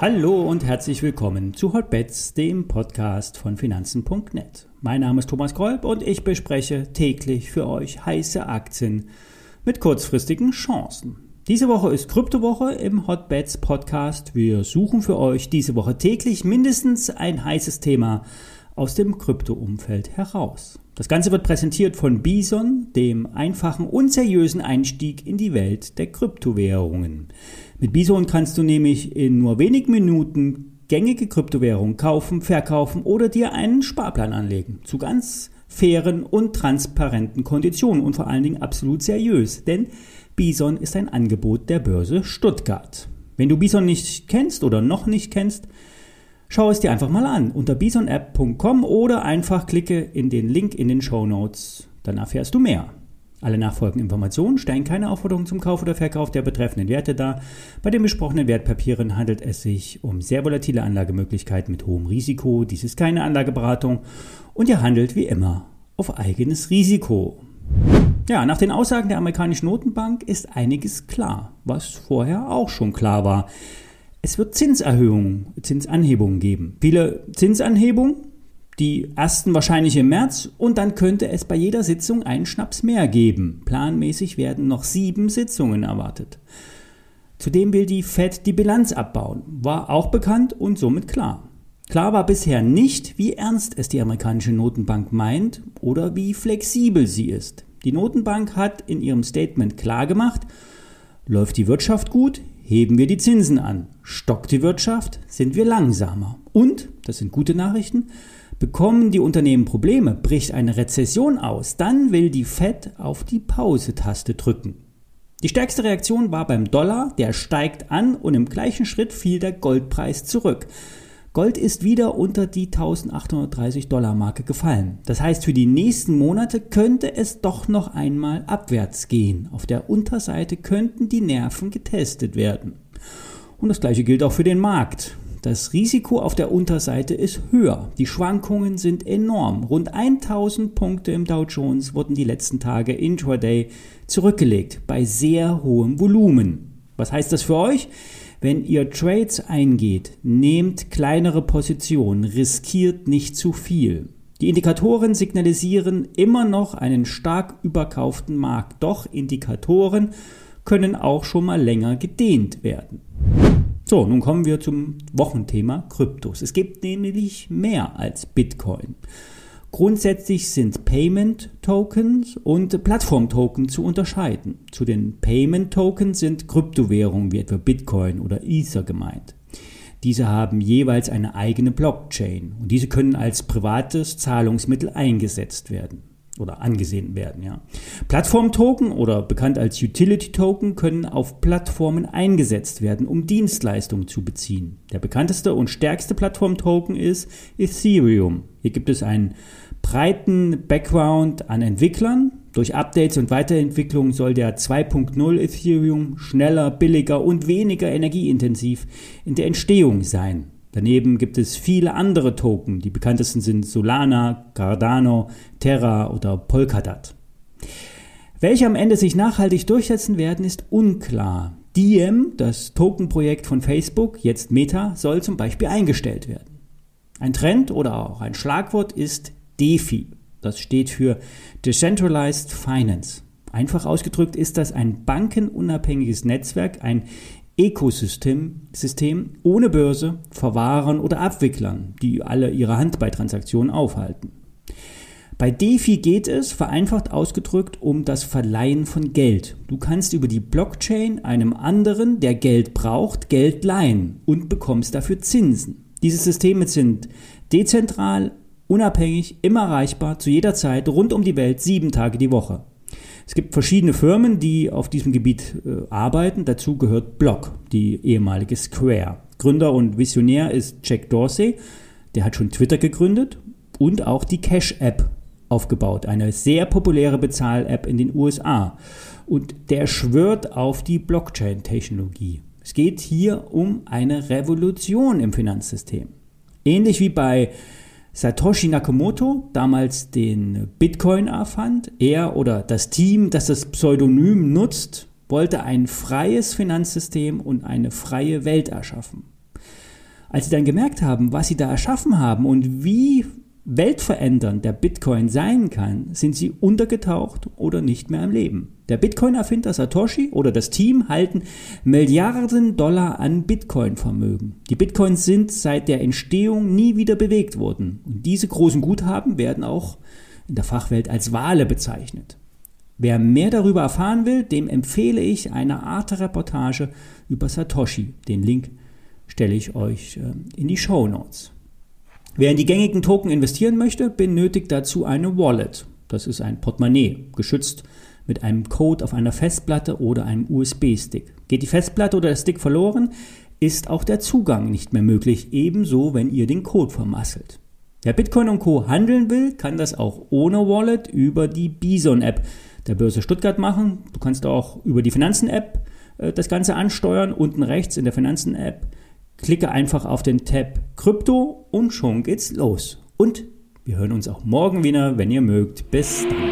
Hallo und herzlich willkommen zu Hotbets, dem Podcast von Finanzen.net. Mein Name ist Thomas Kolb und ich bespreche täglich für euch heiße Aktien mit kurzfristigen Chancen. Diese Woche ist Kryptowoche im Hotbets Podcast. Wir suchen für euch diese Woche täglich mindestens ein heißes Thema aus dem Kryptoumfeld heraus. Das Ganze wird präsentiert von Bison, dem einfachen und seriösen Einstieg in die Welt der Kryptowährungen. Mit Bison kannst du nämlich in nur wenigen Minuten gängige Kryptowährungen kaufen, verkaufen oder dir einen Sparplan anlegen. Zu ganz fairen und transparenten Konditionen und vor allen Dingen absolut seriös. Denn Bison ist ein Angebot der Börse Stuttgart. Wenn du Bison nicht kennst oder noch nicht kennst, schau es dir einfach mal an unter bisonapp.com oder einfach klicke in den Link in den Show Notes. Dann erfährst du mehr. Alle nachfolgenden Informationen stellen keine Aufforderung zum Kauf oder Verkauf der betreffenden Werte dar. Bei den besprochenen Wertpapieren handelt es sich um sehr volatile Anlagemöglichkeiten mit hohem Risiko. Dies ist keine Anlageberatung und ihr handelt wie immer auf eigenes Risiko. Ja, nach den Aussagen der amerikanischen Notenbank ist einiges klar, was vorher auch schon klar war. Es wird Zinserhöhungen, Zinsanhebungen geben. Viele Zinsanhebungen, die ersten wahrscheinlich im März und dann könnte es bei jeder Sitzung einen Schnaps mehr geben. Planmäßig werden noch sieben Sitzungen erwartet. Zudem will die Fed die Bilanz abbauen. War auch bekannt und somit klar. Klar war bisher nicht, wie ernst es die amerikanische Notenbank meint oder wie flexibel sie ist. Die Notenbank hat in ihrem Statement klargemacht, läuft die Wirtschaft gut, heben wir die Zinsen an. Stockt die Wirtschaft, sind wir langsamer. Und, das sind gute Nachrichten, Bekommen die Unternehmen Probleme, bricht eine Rezession aus, dann will die Fed auf die Pause-Taste drücken. Die stärkste Reaktion war beim Dollar, der steigt an und im gleichen Schritt fiel der Goldpreis zurück. Gold ist wieder unter die 1830 Dollar Marke gefallen. Das heißt, für die nächsten Monate könnte es doch noch einmal abwärts gehen. Auf der Unterseite könnten die Nerven getestet werden. Und das gleiche gilt auch für den Markt. Das Risiko auf der Unterseite ist höher. Die Schwankungen sind enorm. Rund 1000 Punkte im Dow Jones wurden die letzten Tage intraday zurückgelegt bei sehr hohem Volumen. Was heißt das für euch? Wenn ihr Trades eingeht, nehmt kleinere Positionen, riskiert nicht zu viel. Die Indikatoren signalisieren immer noch einen stark überkauften Markt, doch Indikatoren können auch schon mal länger gedehnt werden. So, nun kommen wir zum Wochenthema Kryptos. Es gibt nämlich mehr als Bitcoin. Grundsätzlich sind Payment Tokens und Plattform Token zu unterscheiden. Zu den Payment Tokens sind Kryptowährungen wie etwa Bitcoin oder Ether gemeint. Diese haben jeweils eine eigene Blockchain und diese können als privates Zahlungsmittel eingesetzt werden oder angesehen werden. Ja. Plattform-Token oder bekannt als Utility-Token können auf Plattformen eingesetzt werden, um Dienstleistungen zu beziehen. Der bekannteste und stärkste Plattform-Token ist Ethereum. Hier gibt es einen breiten Background an Entwicklern. Durch Updates und Weiterentwicklung soll der 2.0 Ethereum schneller, billiger und weniger energieintensiv in der Entstehung sein. Daneben gibt es viele andere Token. Die bekanntesten sind Solana, Cardano, Terra oder Polkadot. Welche am Ende sich nachhaltig durchsetzen werden, ist unklar. Diem, das Tokenprojekt von Facebook, jetzt Meta, soll zum Beispiel eingestellt werden. Ein Trend oder auch ein Schlagwort ist DeFi. Das steht für Decentralized Finance. Einfach ausgedrückt ist das ein bankenunabhängiges Netzwerk, ein Ökosystem System ohne Börse, Verwahrern oder Abwicklern, die alle ihre Hand bei Transaktionen aufhalten. Bei DeFi geht es, vereinfacht ausgedrückt, um das Verleihen von Geld. Du kannst über die Blockchain einem anderen, der Geld braucht, Geld leihen und bekommst dafür Zinsen. Diese Systeme sind dezentral, unabhängig, immer erreichbar, zu jeder Zeit, rund um die Welt, sieben Tage die Woche. Es gibt verschiedene Firmen, die auf diesem Gebiet äh, arbeiten. Dazu gehört Block, die ehemalige Square. Gründer und Visionär ist Jack Dorsey. Der hat schon Twitter gegründet und auch die Cash-App aufgebaut. Eine sehr populäre Bezahl-App in den USA. Und der schwört auf die Blockchain-Technologie. Es geht hier um eine Revolution im Finanzsystem. Ähnlich wie bei Satoshi Nakamoto damals den Bitcoin erfand, er oder das Team, das das Pseudonym nutzt, wollte ein freies Finanzsystem und eine freie Welt erschaffen. Als sie dann gemerkt haben, was sie da erschaffen haben und wie weltverändernd der Bitcoin sein kann, sind sie untergetaucht oder nicht mehr am Leben. Der Bitcoin-Erfinder Satoshi oder das Team halten Milliarden Dollar an Bitcoin-Vermögen. Die Bitcoins sind seit der Entstehung nie wieder bewegt worden. Und diese großen Guthaben werden auch in der Fachwelt als Wale bezeichnet. Wer mehr darüber erfahren will, dem empfehle ich eine Art Reportage über Satoshi. Den Link stelle ich euch äh, in die Show Notes. Wer in die gängigen Token investieren möchte, benötigt dazu eine Wallet. Das ist ein Portemonnaie, geschützt mit einem Code auf einer Festplatte oder einem USB-Stick. Geht die Festplatte oder der Stick verloren, ist auch der Zugang nicht mehr möglich, ebenso wenn ihr den Code vermasselt. Wer Bitcoin und Co. handeln will, kann das auch ohne Wallet über die Bison-App der Börse Stuttgart machen. Du kannst auch über die Finanzen-App äh, das Ganze ansteuern. Unten rechts in der Finanzen-App Klicke einfach auf den Tab Krypto und schon geht's los. Und wir hören uns auch morgen wieder, wenn ihr mögt. Bis dann.